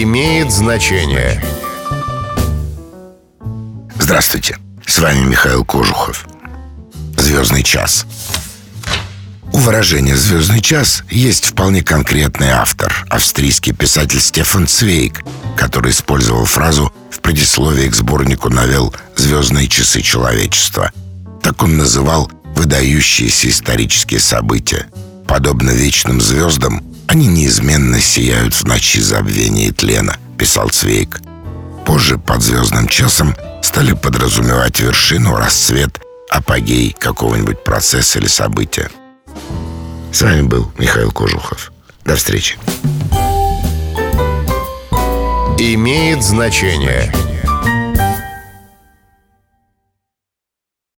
имеет значение. Здравствуйте, с вами Михаил Кожухов. Звездный час. У выражения «звездный час» есть вполне конкретный автор, австрийский писатель Стефан Цвейк, который использовал фразу в предисловии к сборнику новелл «Звездные часы человечества». Так он называл выдающиеся исторические события. Подобно вечным звездам, они неизменно сияют в ночи забвения и тлена, писал Цвейк. Позже под звездным часом стали подразумевать вершину, расцвет, апогей какого-нибудь процесса или события. С вами был Михаил Кожухов. До встречи. Имеет значение.